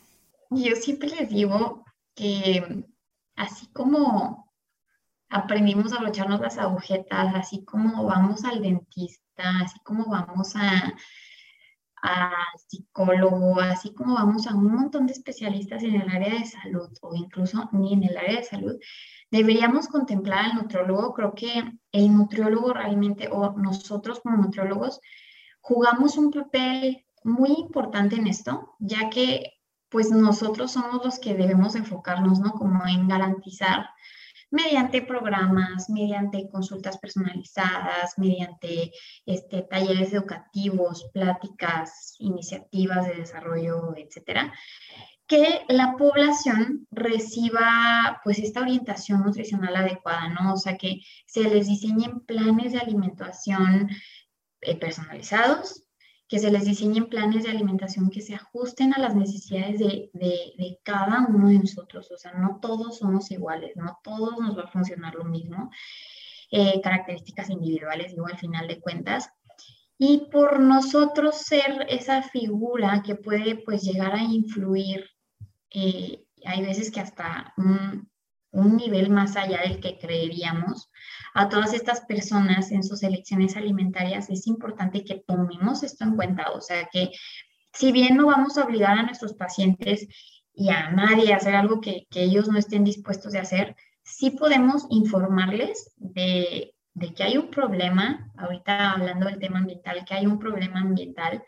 Yo siempre les digo que así como aprendimos a abrocharnos las agujetas, así como vamos al dentista, así como vamos a, psicólogo, así como vamos a un montón de especialistas en el área de salud o incluso ni en el área de salud, deberíamos contemplar al nutriólogo. Creo que el nutriólogo realmente, o nosotros como nutriólogos, jugamos un papel muy importante en esto, ya que pues nosotros somos los que debemos enfocarnos, ¿no? Como en garantizar mediante programas, mediante consultas personalizadas, mediante este, talleres educativos, pláticas, iniciativas de desarrollo, etcétera, que la población reciba pues esta orientación nutricional adecuada, ¿no? O sea, que se les diseñen planes de alimentación eh, personalizados, que se les diseñen planes de alimentación que se ajusten a las necesidades de, de, cada uno de nosotros. O sea, no todos somos iguales, no todos nos va a funcionar lo mismo. Eh, características individuales, digo, al final de cuentas. Y por nosotros ser esa figura que puede pues llegar a influir, eh, hay veces que hasta un, un nivel más allá del que creeríamos, a todas estas personas en sus elecciones alimentarias, es importante que tomemos esto en cuenta. O sea, que si bien no vamos a obligar a nuestros pacientes y a nadie a hacer algo que, ellos no estén dispuestos de hacer, sí podemos informarles de, de que hay un problema, ahorita hablando del tema ambiental, que hay un problema ambiental,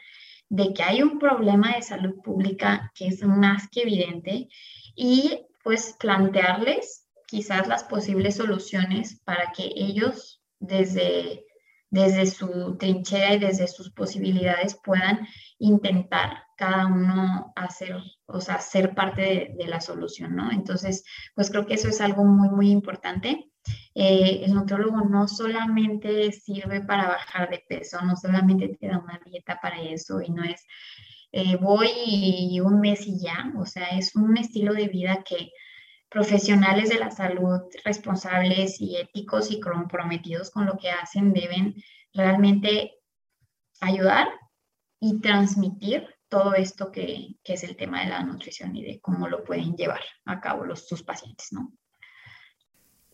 de que hay un problema de salud pública que es más que evidente y pues plantearles quizás las posibles soluciones para que ellos desde, desde su trinchera y desde sus posibilidades puedan intentar cada uno hacer, o sea, ser parte de, la solución, ¿no? Entonces, pues creo que eso es algo muy, muy importante. Eh, el nutriólogo no solamente sirve para bajar de peso, no solamente te da una dieta para eso y no es eh, voy y un mes y ya, o sea, es un estilo de vida que profesionales de la salud responsables y éticos y comprometidos con lo que hacen deben realmente ayudar y transmitir todo esto que, es el tema de la nutrición y de cómo lo pueden llevar a cabo los, sus pacientes, ¿no?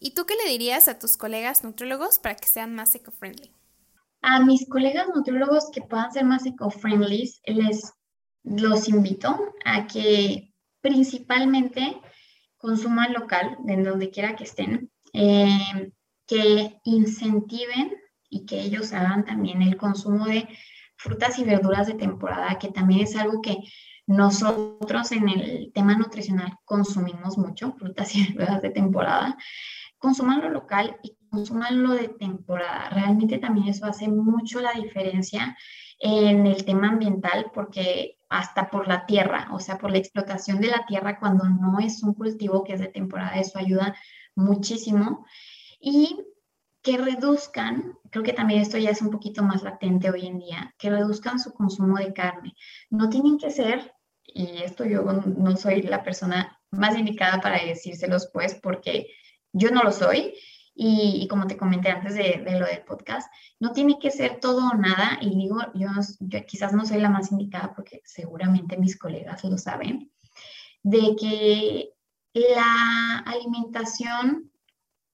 ¿Y tú qué le dirías a tus colegas nutriólogos para que sean más eco-friendly? A mis colegas nutriólogos que puedan ser más eco-friendly, les los invito a que principalmente consuman local, en donde quiera que estén, eh, que incentiven y que ellos hagan también el consumo de frutas y verduras de temporada, que también es algo que nosotros en el tema nutricional consumimos mucho, frutas y verduras de temporada. Consumanlo local y consumanlo de temporada. Realmente también eso hace mucho la diferencia en el tema ambiental porque hasta por la tierra, o sea, por la explotación de la tierra cuando no es un cultivo que es de temporada, eso ayuda muchísimo. Y que reduzcan, creo que también esto ya es un poquito más latente hoy en día, que reduzcan su consumo de carne. No tienen que ser, y esto yo no soy la persona más indicada para decírselos, pues, porque yo no lo soy, y, como te comenté antes de, lo del podcast, no tiene que ser todo o nada. Y digo, yo, yo quizás no soy la más indicada porque seguramente mis colegas lo saben, de que la alimentación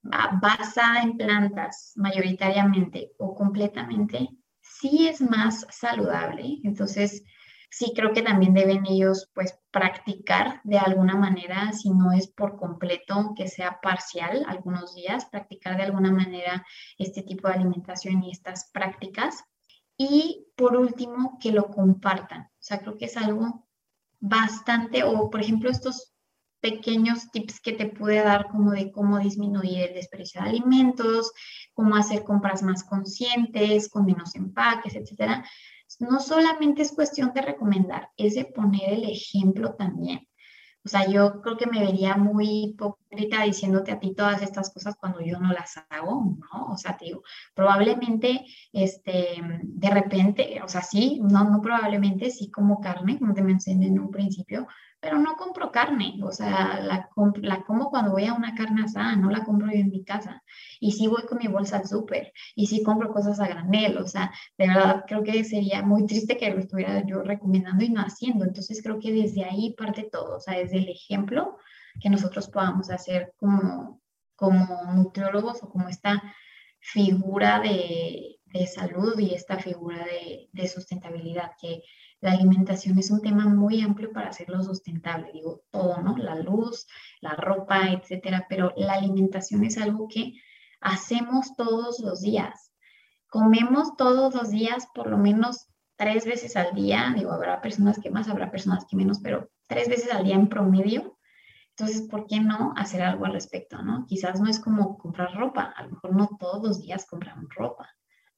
basada en plantas mayoritariamente o completamente sí es más saludable. Entonces, sí creo que también deben ellos pues practicar de alguna manera, si no es por completo, que sea parcial algunos días, practicar de alguna manera este tipo de alimentación y estas prácticas. Y por último, que lo compartan. O sea, creo que es algo bastante, o por ejemplo, estos pequeños tips que te pude dar como de cómo disminuir el desperdicio de alimentos, cómo hacer compras más conscientes, con menos empaques, etcétera no solamente es cuestión de recomendar, es de poner el ejemplo también. O sea, yo creo que me vería muy hipócrita diciéndote a ti todas estas cosas cuando yo no las hago, ¿no? O sea, te digo, probablemente, este, de repente, o sea, sí, no, no probablemente, sí como carne, como te mencioné en un principio, pero no compro carne, o sea, la, la como cuando voy a una carne asada, no la compro yo en mi casa. Y sí voy con mi bolsa al súper, y sí compro cosas a granel, o sea, de verdad creo que sería muy triste que lo estuviera yo recomendando y no haciendo. Entonces creo que desde ahí parte todo, o sea, desde el ejemplo que nosotros podamos hacer como, como nutriólogos o como esta figura de, de salud y esta figura de, de sustentabilidad que la alimentación es un tema muy amplio para hacerlo sustentable, digo todo, ¿no? La luz, la ropa, etcétera, pero la alimentación es algo que hacemos todos los días. Comemos todos los días por lo menos tres veces al día, digo, habrá personas que más, habrá personas que menos, pero tres veces al día en promedio. Entonces, ¿por qué no hacer algo al respecto, no? Quizás no es como comprar ropa, a lo mejor no todos los días compramos ropa,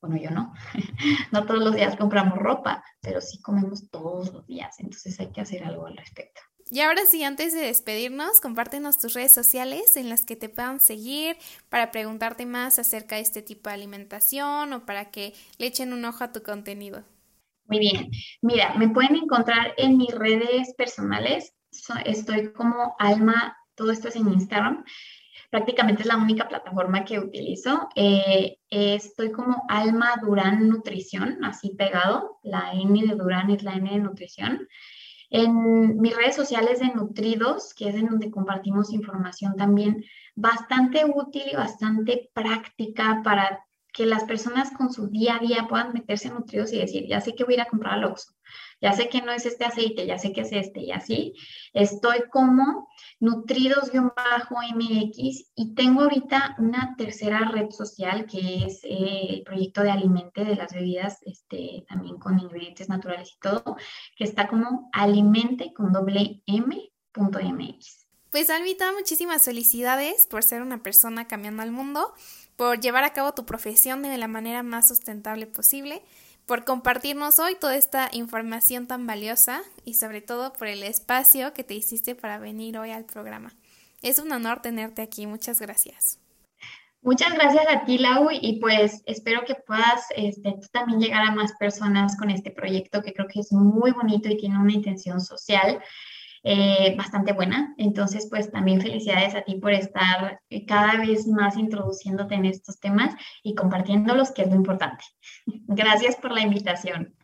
bueno, yo no, no todos los días compramos ropa, pero sí comemos todos los días, entonces hay que hacer algo al respecto. Y ahora sí, antes de despedirnos, compártenos tus redes sociales en las que te puedan seguir para preguntarte más acerca de este tipo de alimentación o para que le echen un ojo a tu contenido. Muy bien. Mira, me pueden encontrar en mis redes personales. Estoy como Alma, todo esto es en Instagram prácticamente es la única plataforma que utilizo. Eh, estoy como Alma Durán Nutrición, así pegado. La N de Durán es la N de Nutrición. En mis redes sociales de Nutridos, que es en donde compartimos información también bastante útil y bastante práctica para que las personas con su día a día puedan meterse en Nutridos y decir, ya sé que voy a ir a comprar al Oxxo, ya sé que no es este aceite, ya sé que es este y así. Estoy como nutridos-mx y tengo ahorita una tercera red social que es eh, el proyecto de alimente de las bebidas, este, también con ingredientes naturales y todo, que está como alimente con doble m.mx. Pues Alvita, muchísimas felicidades por ser una persona cambiando al mundo, por llevar a cabo tu profesión de la manera más sustentable posible por compartirnos hoy toda esta información tan valiosa y sobre todo por el espacio que te hiciste para venir hoy al programa. Es un honor tenerte aquí. Muchas gracias. Muchas gracias a ti, Lau, y pues espero que puedas este, también llegar a más personas con este proyecto que creo que es muy bonito y tiene una intención social eh, bastante buena. Entonces, pues también felicidades a ti por estar eh, cada vez más introduciéndote en estos temas y compartiéndolos, que es lo importante. Gracias por la invitación.